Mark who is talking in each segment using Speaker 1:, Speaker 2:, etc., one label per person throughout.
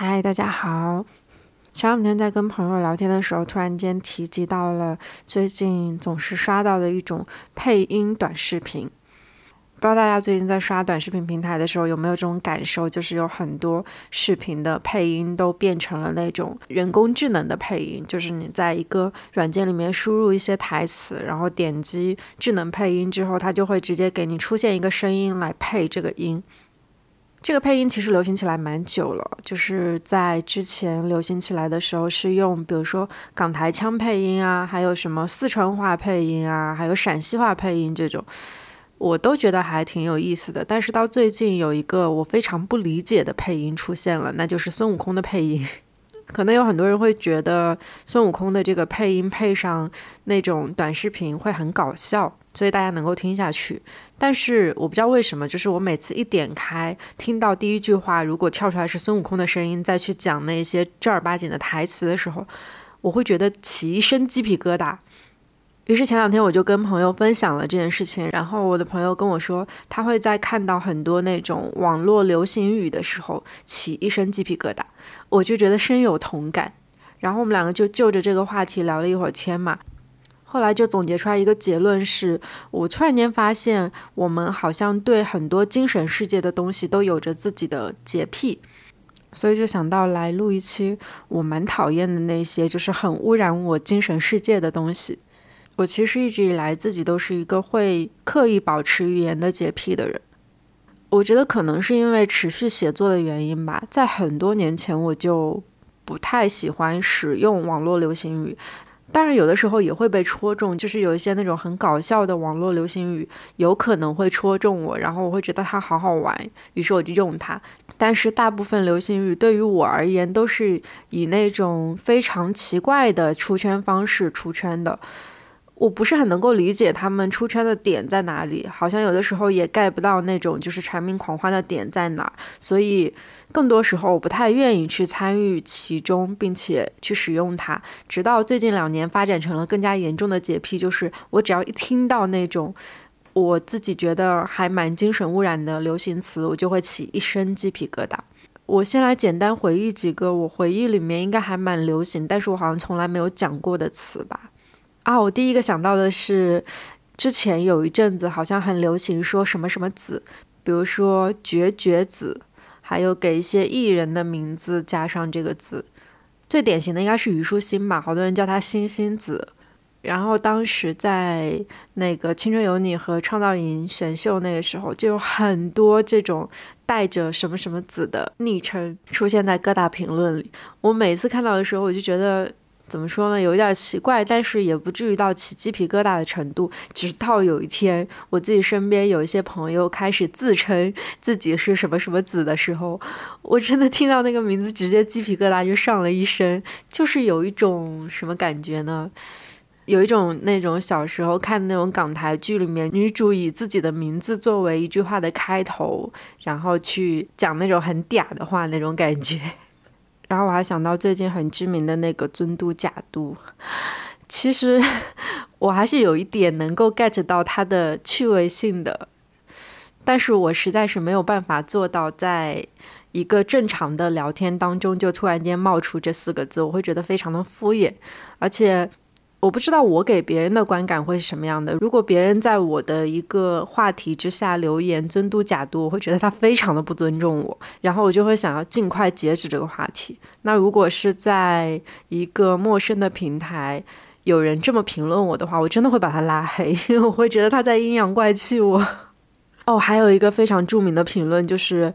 Speaker 1: 嗨，大家好。前两天在跟朋友聊天的时候，突然间提及到了最近总是刷到的一种配音短视频。不知道大家最近在刷短视频平台的时候有没有这种感受？就是有很多视频的配音都变成了那种人工智能的配音，就是你在一个软件里面输入一些台词，然后点击智能配音之后，它就会直接给你出现一个声音来配这个音。这个配音其实流行起来蛮久了，就是在之前流行起来的时候是用，比如说港台腔配音啊，还有什么四川话配音啊，还有陕西话配音这种。我都觉得还挺有意思的，但是到最近有一个我非常不理解的配音出现了，那就是孙悟空的配音。可能有很多人会觉得孙悟空的这个配音配上那种短视频会很搞笑，所以大家能够听下去。但是我不知道为什么，就是我每次一点开，听到第一句话，如果跳出来是孙悟空的声音，再去讲那些正儿八经的台词的时候，我会觉得起一身鸡皮疙瘩。于是前两天我就跟朋友分享了这件事情，然后我的朋友跟我说，他会在看到很多那种网络流行语的时候起一身鸡皮疙瘩，我就觉得深有同感。然后我们两个就就着这个话题聊了一会儿天嘛，后来就总结出来一个结论是，我突然间发现我们好像对很多精神世界的东西都有着自己的洁癖，所以就想到来录一期我蛮讨厌的那些就是很污染我精神世界的东西。我其实一直以来自己都是一个会刻意保持语言的洁癖的人。我觉得可能是因为持续写作的原因吧，在很多年前我就不太喜欢使用网络流行语，当然有的时候也会被戳中，就是有一些那种很搞笑的网络流行语有可能会戳中我，然后我会觉得它好好玩，于是我就用它。但是大部分流行语对于我而言都是以那种非常奇怪的出圈方式出圈的。我不是很能够理解他们出圈的点在哪里，好像有的时候也 get 不到那种就是全民狂欢的点在哪，所以更多时候我不太愿意去参与其中，并且去使用它。直到最近两年发展成了更加严重的洁癖，就是我只要一听到那种我自己觉得还蛮精神污染的流行词，我就会起一身鸡皮疙瘩。我先来简单回忆几个我回忆里面应该还蛮流行，但是我好像从来没有讲过的词吧。啊，我第一个想到的是，之前有一阵子好像很流行说什么什么子，比如说绝绝子，还有给一些艺人的名字加上这个字，最典型的应该是虞书欣吧，好多人叫她星星子。然后当时在那个《青春有你》和《创造营》选秀那个时候，就有很多这种带着什么什么子的昵称出现在各大评论里。我每次看到的时候，我就觉得。怎么说呢？有一点奇怪，但是也不至于到起鸡皮疙瘩的程度。直到有一天，我自己身边有一些朋友开始自称自己是什么什么子的时候，我真的听到那个名字，直接鸡皮疙瘩就上了一身。就是有一种什么感觉呢？有一种那种小时候看那种港台剧里面，女主以自己的名字作为一句话的开头，然后去讲那种很嗲的话那种感觉。然后我还想到最近很知名的那个尊嘟假嘟，其实我还是有一点能够 get 到它的趣味性的，但是我实在是没有办法做到在一个正常的聊天当中就突然间冒出这四个字，我会觉得非常的敷衍，而且。我不知道我给别人的观感会是什么样的。如果别人在我的一个话题之下留言“尊嘟假嘟”，我会觉得他非常的不尊重我，然后我就会想要尽快截止这个话题。那如果是在一个陌生的平台，有人这么评论我的话，我真的会把他拉黑，因为我会觉得他在阴阳怪气我。哦，还有一个非常著名的评论就是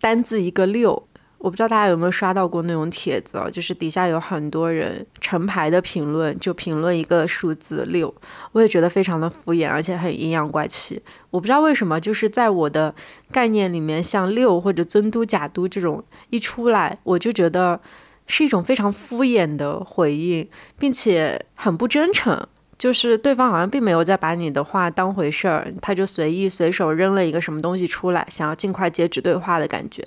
Speaker 1: 单字一个六。我不知道大家有没有刷到过那种帖子啊，就是底下有很多人成排的评论，就评论一个数字六，我也觉得非常的敷衍，而且很阴阳怪气。我不知道为什么，就是在我的概念里面，像六或者尊都假都这种一出来，我就觉得是一种非常敷衍的回应，并且很不真诚，就是对方好像并没有在把你的话当回事儿，他就随意随手扔了一个什么东西出来，想要尽快截止对话的感觉。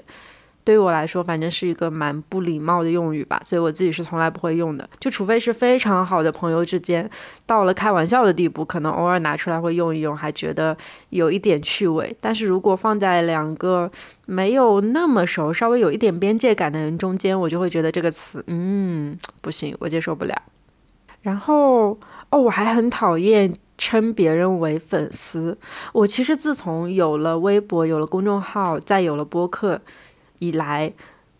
Speaker 1: 对于我来说，反正是一个蛮不礼貌的用语吧，所以我自己是从来不会用的。就除非是非常好的朋友之间，到了开玩笑的地步，可能偶尔拿出来会用一用，还觉得有一点趣味。但是如果放在两个没有那么熟、稍微有一点边界感的人中间，我就会觉得这个词，嗯，不行，我接受不了。然后，哦，我还很讨厌称别人为粉丝。我其实自从有了微博、有了公众号、再有了播客。以来，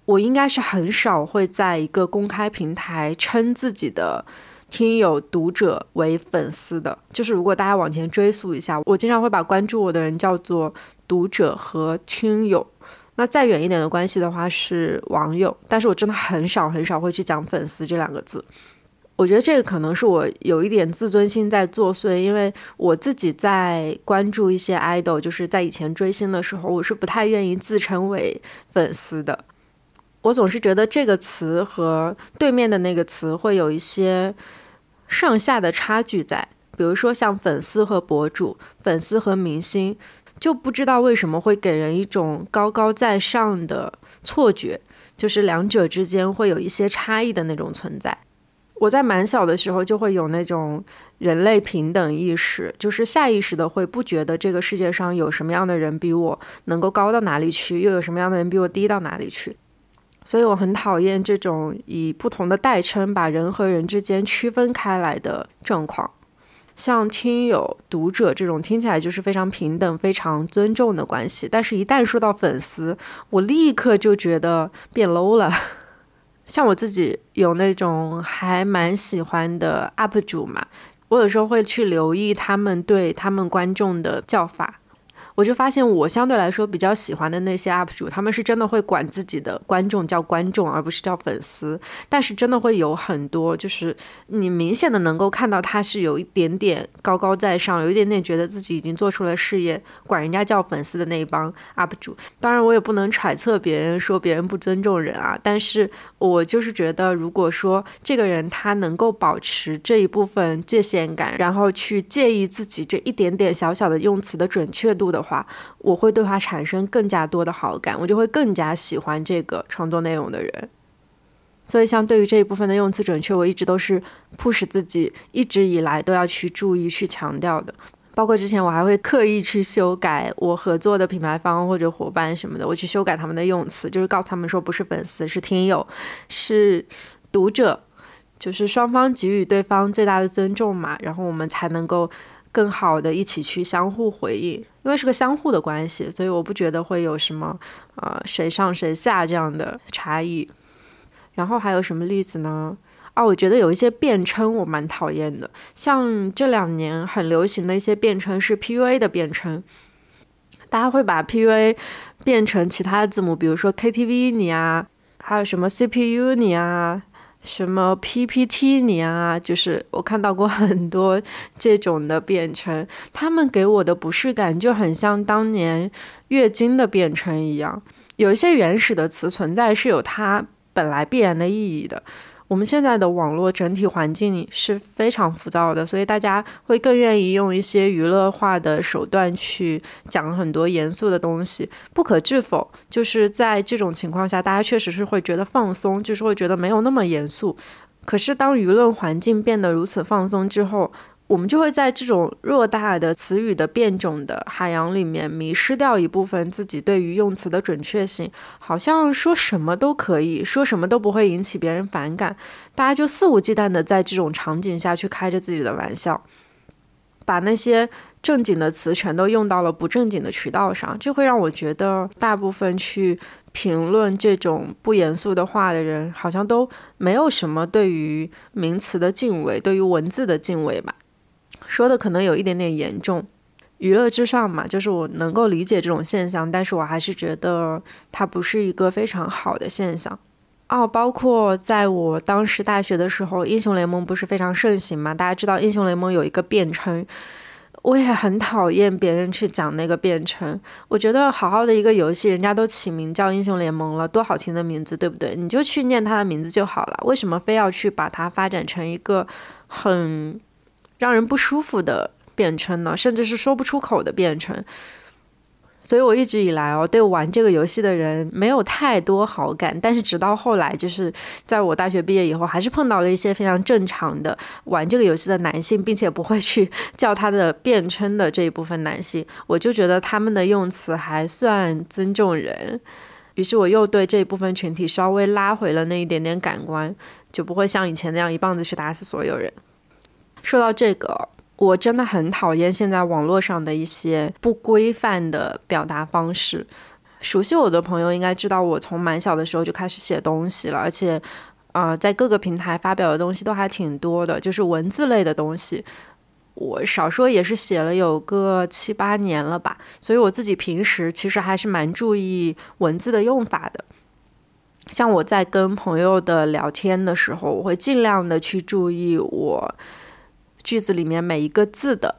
Speaker 1: 我应该是很少会在一个公开平台称自己的听友、读者为粉丝的。就是如果大家往前追溯一下，我经常会把关注我的人叫做读者和听友。那再远一点的关系的话是网友，但是我真的很少很少会去讲粉丝这两个字。我觉得这个可能是我有一点自尊心在作祟，因为我自己在关注一些 idol，就是在以前追星的时候，我是不太愿意自称为粉丝的。我总是觉得这个词和对面的那个词会有一些上下的差距在，比如说像粉丝和博主、粉丝和明星，就不知道为什么会给人一种高高在上的错觉，就是两者之间会有一些差异的那种存在。我在蛮小的时候就会有那种人类平等意识，就是下意识的会不觉得这个世界上有什么样的人比我能够高到哪里去，又有什么样的人比我低到哪里去，所以我很讨厌这种以不同的代称把人和人之间区分开来的状况。像听友、读者这种听起来就是非常平等、非常尊重的关系，但是一旦说到粉丝，我立刻就觉得变 low 了。像我自己有那种还蛮喜欢的 UP 主嘛，我有时候会去留意他们对他们观众的叫法。我就发现，我相对来说比较喜欢的那些 UP 主，他们是真的会管自己的观众叫观众，而不是叫粉丝。但是真的会有很多，就是你明显的能够看到他是有一点点高高在上，有一点点觉得自己已经做出了事业，管人家叫粉丝的那一帮 UP 主。当然，我也不能揣测别人说别人不尊重人啊。但是我就是觉得，如果说这个人他能够保持这一部分界限感，然后去介意自己这一点点小小的用词的准确度的。话，我会对他产生更加多的好感，我就会更加喜欢这个创作内容的人。所以，像对于这一部分的用词准确，我一直都是 push 自己，一直以来都要去注意、去强调的。包括之前我还会刻意去修改我合作的品牌方或者伙伴什么的，我去修改他们的用词，就是告诉他们说不是粉丝，是听友，是读者，就是双方给予对方最大的尊重嘛，然后我们才能够。更好的一起去相互回应，因为是个相互的关系，所以我不觉得会有什么呃谁上谁下这样的差异。然后还有什么例子呢？啊，我觉得有一些辩称我蛮讨厌的，像这两年很流行的一些辩称是 PUA 的辩称，大家会把 PUA 变成其他的字母，比如说 KTV 你啊，还有什么 CPU 你啊。什么 PPT 你啊，就是我看到过很多这种的变称，他们给我的不适感就很像当年月经的变称一样，有一些原始的词存在是有它本来必然的意义的。我们现在的网络整体环境是非常浮躁的，所以大家会更愿意用一些娱乐化的手段去讲很多严肃的东西。不可置否，就是在这种情况下，大家确实是会觉得放松，就是会觉得没有那么严肃。可是当舆论环境变得如此放松之后，我们就会在这种偌大的词语的变种的海洋里面迷失掉一部分自己对于用词的准确性，好像说什么都可以说什么都不会引起别人反感，大家就肆无忌惮的在这种场景下去开着自己的玩笑，把那些正经的词全都用到了不正经的渠道上，这会让我觉得大部分去评论这种不严肃的话的人，好像都没有什么对于名词的敬畏，对于文字的敬畏吧。说的可能有一点点严重，娱乐至上嘛，就是我能够理解这种现象，但是我还是觉得它不是一个非常好的现象。哦，包括在我当时大学的时候，英雄联盟不是非常盛行嘛？大家知道英雄联盟有一个辩称，我也很讨厌别人去讲那个辩称。我觉得好好的一个游戏，人家都起名叫英雄联盟了，多好听的名字，对不对？你就去念它的名字就好了，为什么非要去把它发展成一个很？让人不舒服的辩称呢，甚至是说不出口的辩称。所以我一直以来哦，对玩这个游戏的人没有太多好感。但是直到后来，就是在我大学毕业以后，还是碰到了一些非常正常的玩这个游戏的男性，并且不会去 叫他的辩称的这一部分男性，我就觉得他们的用词还算尊重人。于是我又对这一部分群体稍微拉回了那一点点感官，就不会像以前那样一棒子去打死所有人。说到这个。我真的很讨厌现在网络上的一些不规范的表达方式。熟悉我的朋友应该知道，我从蛮小的时候就开始写东西了，而且，呃，在各个平台发表的东西都还挺多的，就是文字类的东西。我少说也是写了有个七八年了吧，所以我自己平时其实还是蛮注意文字的用法的。像我在跟朋友的聊天的时候，我会尽量的去注意我。句子里面每一个字的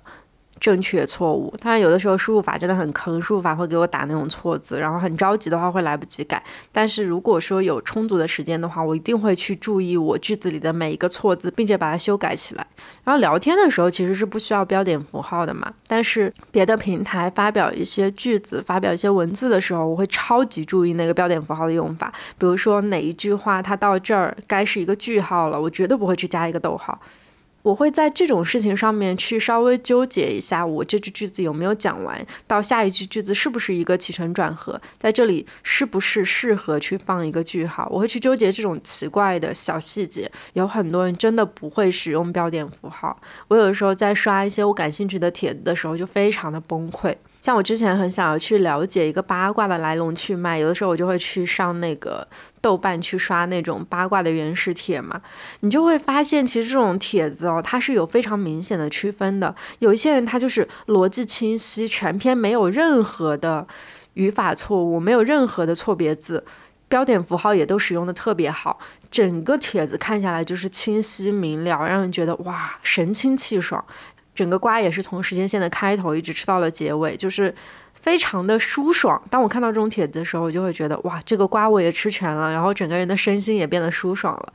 Speaker 1: 正确错误，当然有的时候输入法真的很坑，输入法会给我打那种错字，然后很着急的话会来不及改。但是如果说有充足的时间的话，我一定会去注意我句子里的每一个错字，并且把它修改起来。然后聊天的时候其实是不需要标点符号的嘛，但是别的平台发表一些句子、发表一些文字的时候，我会超级注意那个标点符号的用法。比如说哪一句话它到这儿该是一个句号了，我绝对不会去加一个逗号。我会在这种事情上面去稍微纠结一下，我这句句子有没有讲完，到下一句句子是不是一个起承转合，在这里是不是适合去放一个句号，我会去纠结这种奇怪的小细节。有很多人真的不会使用标点符号，我有的时候在刷一些我感兴趣的帖子的时候，就非常的崩溃。像我之前很想要去了解一个八卦的来龙去脉，有的时候我就会去上那个豆瓣去刷那种八卦的原始帖嘛，你就会发现其实这种帖子哦，它是有非常明显的区分的。有一些人他就是逻辑清晰，全篇没有任何的语法错误，没有任何的错别字，标点符号也都使用的特别好，整个帖子看下来就是清晰明了，让人觉得哇神清气爽。整个瓜也是从时间线的开头一直吃到了结尾，就是非常的舒爽。当我看到这种帖子的时候，我就会觉得哇，这个瓜我也吃全了，然后整个人的身心也变得舒爽了。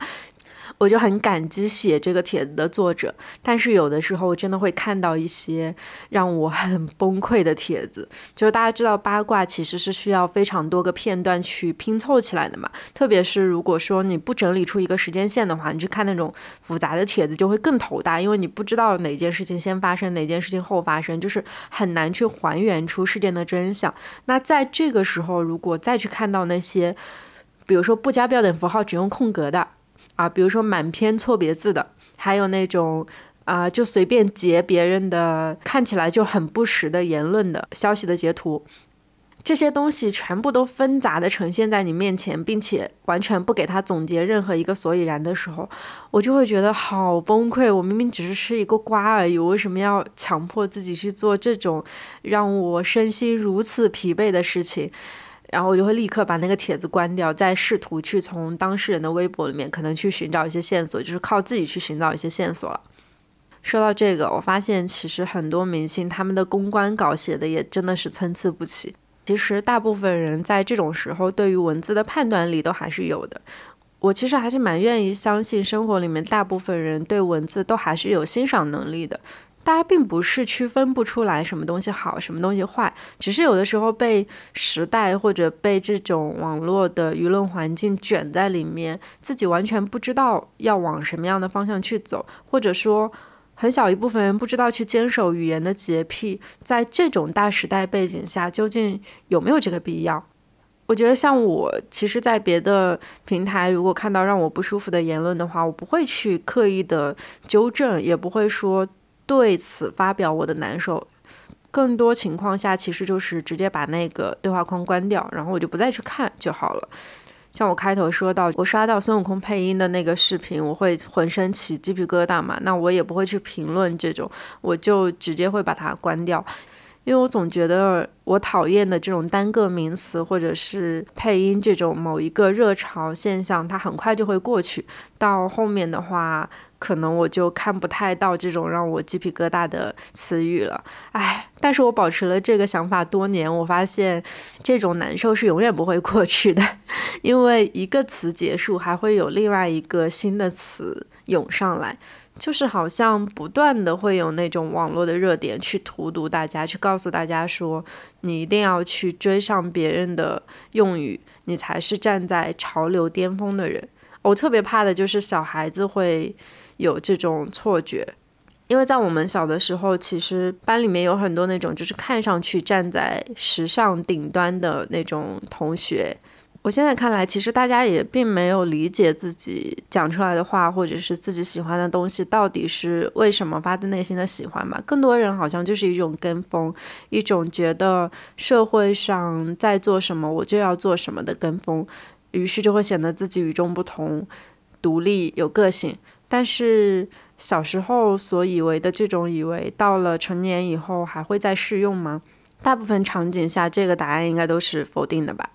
Speaker 1: 我就很感激写这个帖子的作者，但是有的时候真的会看到一些让我很崩溃的帖子。就是大家知道八卦其实是需要非常多个片段去拼凑起来的嘛，特别是如果说你不整理出一个时间线的话，你去看那种复杂的帖子就会更头大，因为你不知道哪件事情先发生，哪件事情后发生，就是很难去还原出事件的真相。那在这个时候，如果再去看到那些，比如说不加标点符号，只用空格的。啊，比如说满篇错别字的，还有那种啊，就随便截别人的看起来就很不实的言论的消息的截图，这些东西全部都纷杂的呈现在你面前，并且完全不给他总结任何一个所以然的时候，我就会觉得好崩溃。我明明只是吃一个瓜而已，为什么要强迫自己去做这种让我身心如此疲惫的事情？然后我就会立刻把那个帖子关掉，再试图去从当事人的微博里面可能去寻找一些线索，就是靠自己去寻找一些线索了。说到这个，我发现其实很多明星他们的公关稿写的也真的是参差不齐。其实大部分人在这种时候对于文字的判断力都还是有的。我其实还是蛮愿意相信生活里面大部分人对文字都还是有欣赏能力的。大家并不是区分不出来什么东西好，什么东西坏，只是有的时候被时代或者被这种网络的舆论环境卷在里面，自己完全不知道要往什么样的方向去走，或者说很小一部分人不知道去坚守语言的洁癖，在这种大时代背景下，究竟有没有这个必要？我觉得像我，其实，在别的平台，如果看到让我不舒服的言论的话，我不会去刻意的纠正，也不会说。对此发表我的难受，更多情况下其实就是直接把那个对话框关掉，然后我就不再去看就好了。像我开头说到，我刷到孙悟空配音的那个视频，我会浑身起鸡皮疙瘩嘛，那我也不会去评论这种，我就直接会把它关掉，因为我总觉得我讨厌的这种单个名词或者是配音这种某一个热潮现象，它很快就会过去，到后面的话。可能我就看不太到这种让我鸡皮疙瘩的词语了。唉，但是我保持了这个想法多年，我发现这种难受是永远不会过去的，因为一个词结束，还会有另外一个新的词涌上来。就是好像不断的会有那种网络的热点去荼毒大家，去告诉大家说，你一定要去追上别人的用语，你才是站在潮流巅峰的人。我特别怕的就是小孩子会有这种错觉，因为在我们小的时候，其实班里面有很多那种就是看上去站在时尚顶端的那种同学。我现在看来，其实大家也并没有理解自己讲出来的话，或者是自己喜欢的东西到底是为什么发自内心的喜欢吧。更多人好像就是一种跟风，一种觉得社会上在做什么我就要做什么的跟风，于是就会显得自己与众不同、独立有个性。但是小时候所以为的这种以为，到了成年以后还会再适用吗？大部分场景下，这个答案应该都是否定的吧。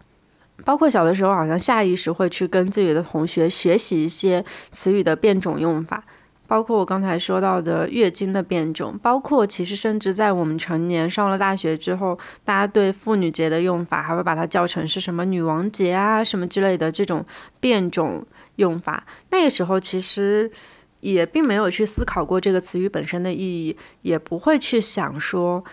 Speaker 1: 包括小的时候，好像下意识会去跟自己的同学学习一些词语的变种用法，包括我刚才说到的月经的变种，包括其实甚至在我们成年上了大学之后，大家对妇女节的用法还会把它叫成是什么女王节啊什么之类的这种变种用法。那个时候其实也并没有去思考过这个词语本身的意义，也不会去想说。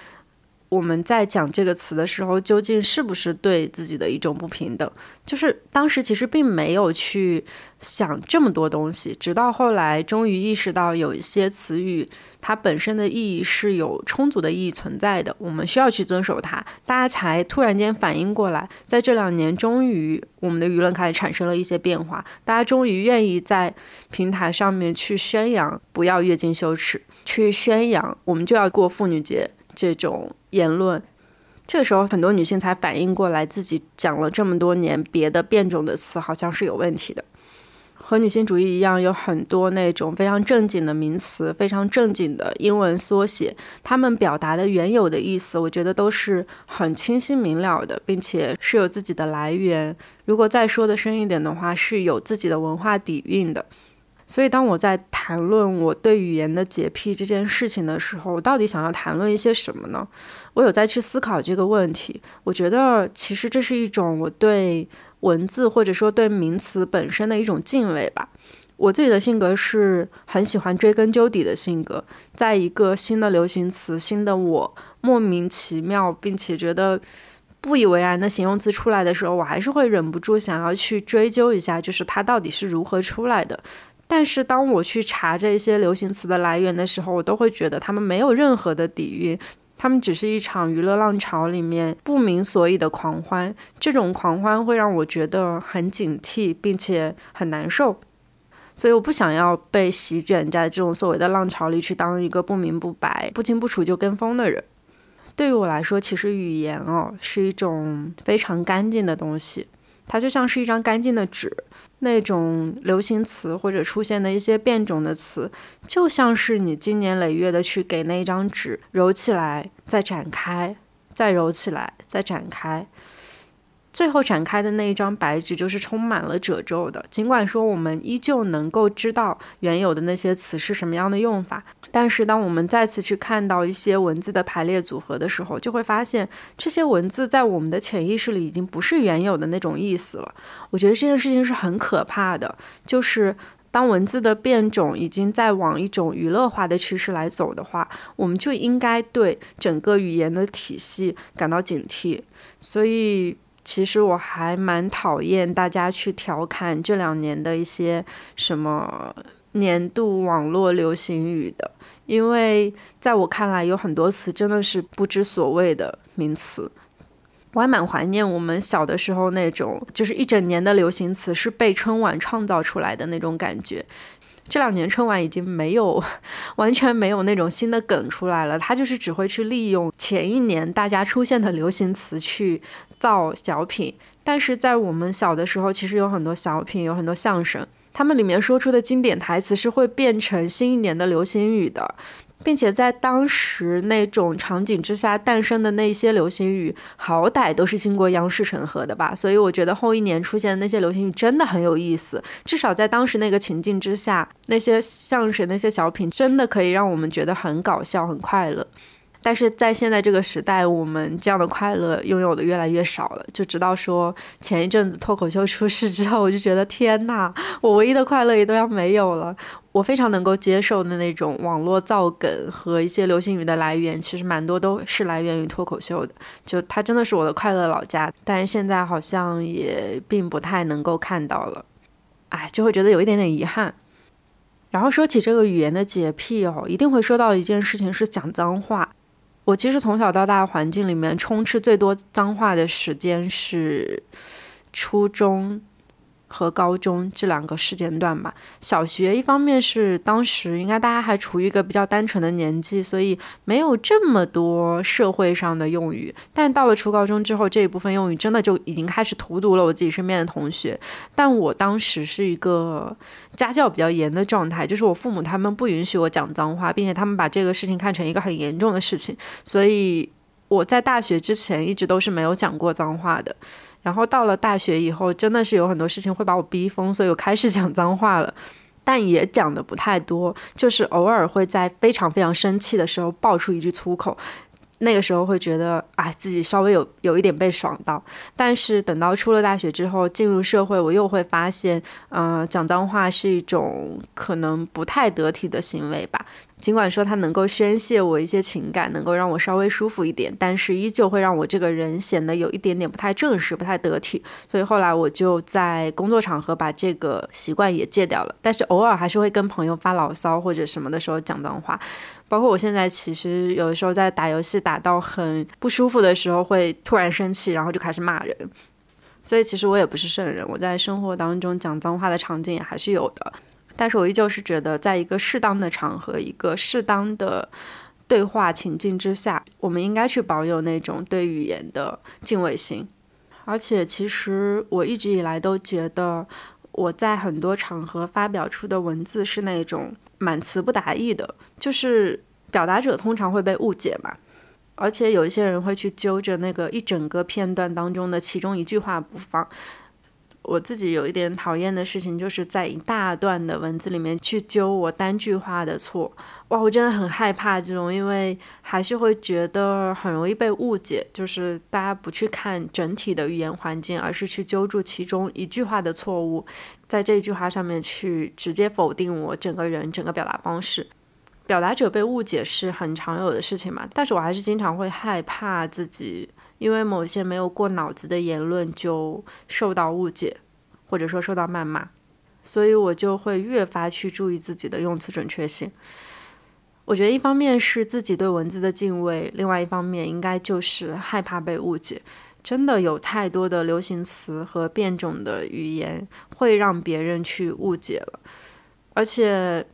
Speaker 1: 我们在讲这个词的时候，究竟是不是对自己的一种不平等？就是当时其实并没有去想这么多东西，直到后来终于意识到有一些词语它本身的意义是有充足的意义存在的，我们需要去遵守它，大家才突然间反应过来。在这两年，终于我们的舆论开始产生了一些变化，大家终于愿意在平台上面去宣扬不要月经羞耻，去宣扬我们就要过妇女节。这种言论，这个时候很多女性才反应过来，自己讲了这么多年别的变种的词，好像是有问题的。和女性主义一样，有很多那种非常正经的名词，非常正经的英文缩写，他们表达的原有的意思，我觉得都是很清晰明了的，并且是有自己的来源。如果再说的深一点的话，是有自己的文化底蕴的。所以，当我在谈论我对语言的洁癖这件事情的时候，我到底想要谈论一些什么呢？我有在去思考这个问题。我觉得，其实这是一种我对文字或者说对名词本身的一种敬畏吧。我自己的性格是很喜欢追根究底的性格，在一个新的流行词、新的我莫名其妙并且觉得不以为然的形容词出来的时候，我还是会忍不住想要去追究一下，就是它到底是如何出来的。但是当我去查这些流行词的来源的时候，我都会觉得他们没有任何的底蕴，他们只是一场娱乐浪潮里面不明所以的狂欢。这种狂欢会让我觉得很警惕，并且很难受。所以我不想要被席卷在这种所谓的浪潮里，去当一个不明不白、不清不楚就跟风的人。对于我来说，其实语言哦是一种非常干净的东西。它就像是一张干净的纸，那种流行词或者出现的一些变种的词，就像是你经年累月的去给那一张纸揉起来，再展开，再揉起来，再展开。最后展开的那一张白纸就是充满了褶皱的。尽管说我们依旧能够知道原有的那些词是什么样的用法，但是当我们再次去看到一些文字的排列组合的时候，就会发现这些文字在我们的潜意识里已经不是原有的那种意思了。我觉得这件事情是很可怕的，就是当文字的变种已经在往一种娱乐化的趋势来走的话，我们就应该对整个语言的体系感到警惕。所以。其实我还蛮讨厌大家去调侃这两年的一些什么年度网络流行语的，因为在我看来，有很多词真的是不知所谓的名词。我还蛮怀念我们小的时候那种，就是一整年的流行词是被春晚创造出来的那种感觉。这两年春晚已经没有，完全没有那种新的梗出来了，他就是只会去利用前一年大家出现的流行词去。造小品，但是在我们小的时候，其实有很多小品，有很多相声，他们里面说出的经典台词是会变成新一年的流行语的。并且在当时那种场景之下诞生的那些流行语，好歹都是经过央视审核的吧。所以我觉得后一年出现的那些流行语真的很有意思，至少在当时那个情境之下，那些相声、那些小品真的可以让我们觉得很搞笑、很快乐。但是在现在这个时代，我们这样的快乐拥有的越来越少了。就直到说前一阵子脱口秀出事之后，我就觉得天呐，我唯一的快乐也都要没有了。我非常能够接受的那种网络造梗和一些流行语的来源，其实蛮多都是来源于脱口秀的。就它真的是我的快乐老家，但是现在好像也并不太能够看到了，哎，就会觉得有一点点遗憾。然后说起这个语言的洁癖哦，一定会说到一件事情是讲脏话。我其实从小到大环境里面充斥最多脏话的时间是初中。和高中这两个时间段吧。小学一方面是当时应该大家还处于一个比较单纯的年纪，所以没有这么多社会上的用语。但到了初高中之后，这一部分用语真的就已经开始荼毒了我自己身边的同学。但我当时是一个家教比较严的状态，就是我父母他们不允许我讲脏话，并且他们把这个事情看成一个很严重的事情，所以我在大学之前一直都是没有讲过脏话的。然后到了大学以后，真的是有很多事情会把我逼疯，所以我开始讲脏话了，但也讲的不太多，就是偶尔会在非常非常生气的时候爆出一句粗口。那个时候会觉得，哎，自己稍微有有一点被爽到，但是等到出了大学之后，进入社会，我又会发现，嗯，讲脏话是一种可能不太得体的行为吧。尽管说它能够宣泄我一些情感，能够让我稍微舒服一点，但是依旧会让我这个人显得有一点点不太正式、不太得体。所以后来我就在工作场合把这个习惯也戒掉了，但是偶尔还是会跟朋友发牢骚或者什么的时候讲脏话。包括我现在，其实有的时候在打游戏打到很不舒服的时候，会突然生气，然后就开始骂人。所以其实我也不是圣人，我在生活当中讲脏话的场景也还是有的。但是我依旧是觉得，在一个适当的场合、一个适当的对话情境之下，我们应该去保有那种对语言的敬畏心。而且，其实我一直以来都觉得，我在很多场合发表出的文字是那种。满词不达意的，就是表达者通常会被误解嘛，而且有一些人会去揪着那个一整个片段当中的其中一句话不放。我自己有一点讨厌的事情，就是在一大段的文字里面去揪我单句话的错。哇，我真的很害怕这种，因为还是会觉得很容易被误解。就是大家不去看整体的语言环境，而是去揪住其中一句话的错误，在这句话上面去直接否定我整个人整个表达方式。表达者被误解是很常有的事情嘛，但是我还是经常会害怕自己。因为某些没有过脑子的言论就受到误解，或者说受到谩骂，所以我就会越发去注意自己的用词准确性。我觉得一方面是自己对文字的敬畏，另外一方面应该就是害怕被误解。真的有太多的流行词和变种的语言会让别人去误解了，而且。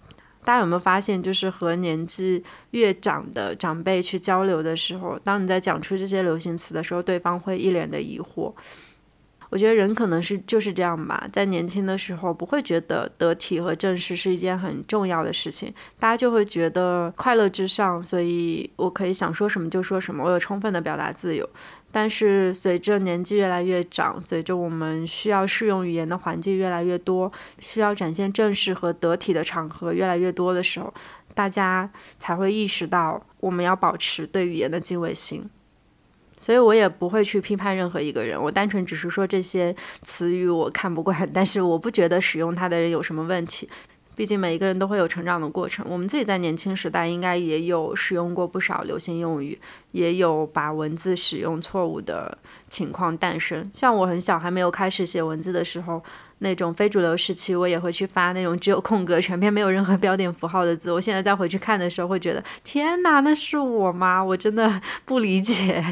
Speaker 1: 大家有没有发现，就是和年纪越长的长辈去交流的时候，当你在讲出这些流行词的时候，对方会一脸的疑惑。我觉得人可能是就是这样吧，在年轻的时候不会觉得得体和正式是一件很重要的事情，大家就会觉得快乐至上，所以我可以想说什么就说什么，我有充分的表达自由。但是随着年纪越来越长，随着我们需要适用语言的环境越来越多，需要展现正式和得体的场合越来越多的时候，大家才会意识到我们要保持对语言的敬畏心。所以我也不会去批判任何一个人，我单纯只是说这些词语我看不惯，但是我不觉得使用它的人有什么问题。毕竟每一个人都会有成长的过程，我们自己在年轻时代应该也有使用过不少流行用语，也有把文字使用错误的情况诞生。像我很小还没有开始写文字的时候。那种非主流时期，我也会去发那种只有空格、全篇没有任何标点符号的字。我现在再回去看的时候，会觉得天哪，那是我吗？我真的 不理解，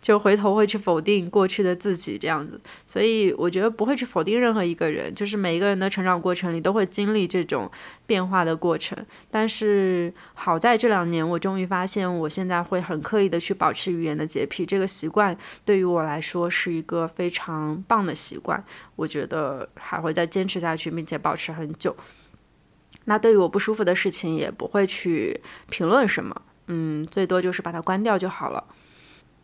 Speaker 1: 就回头会去否定过去的自己这样子。所以我觉得不会去否定任何一个人，就是每一个人的成长过程里都会经历这种变化的过程。但是好在这两年，我终于发现，我现在会很刻意的去保持语言的洁癖，这个习惯对于我来说是一个非常棒的习惯。我觉得。还会再坚持下去，并且保持很久。那对于我不舒服的事情，也不会去评论什么，嗯，最多就是把它关掉就好了。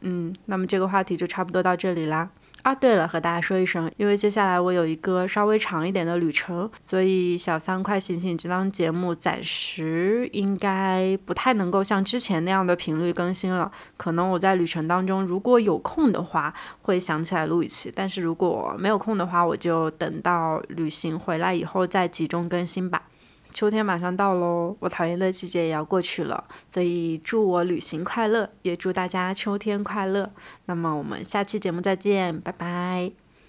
Speaker 1: 嗯，那么这个话题就差不多到这里啦。啊，对了，和大家说一声，因为接下来我有一个稍微长一点的旅程，所以小三快醒醒这档节目暂时应该不太能够像之前那样的频率更新了。可能我在旅程当中如果有空的话，会想起来录一期；但是如果没有空的话，我就等到旅行回来以后再集中更新吧。秋天马上到喽，我讨厌的季节也要过去了，所以祝我旅行快乐，也祝大家秋天快乐。那么我们下期节目再见，拜拜。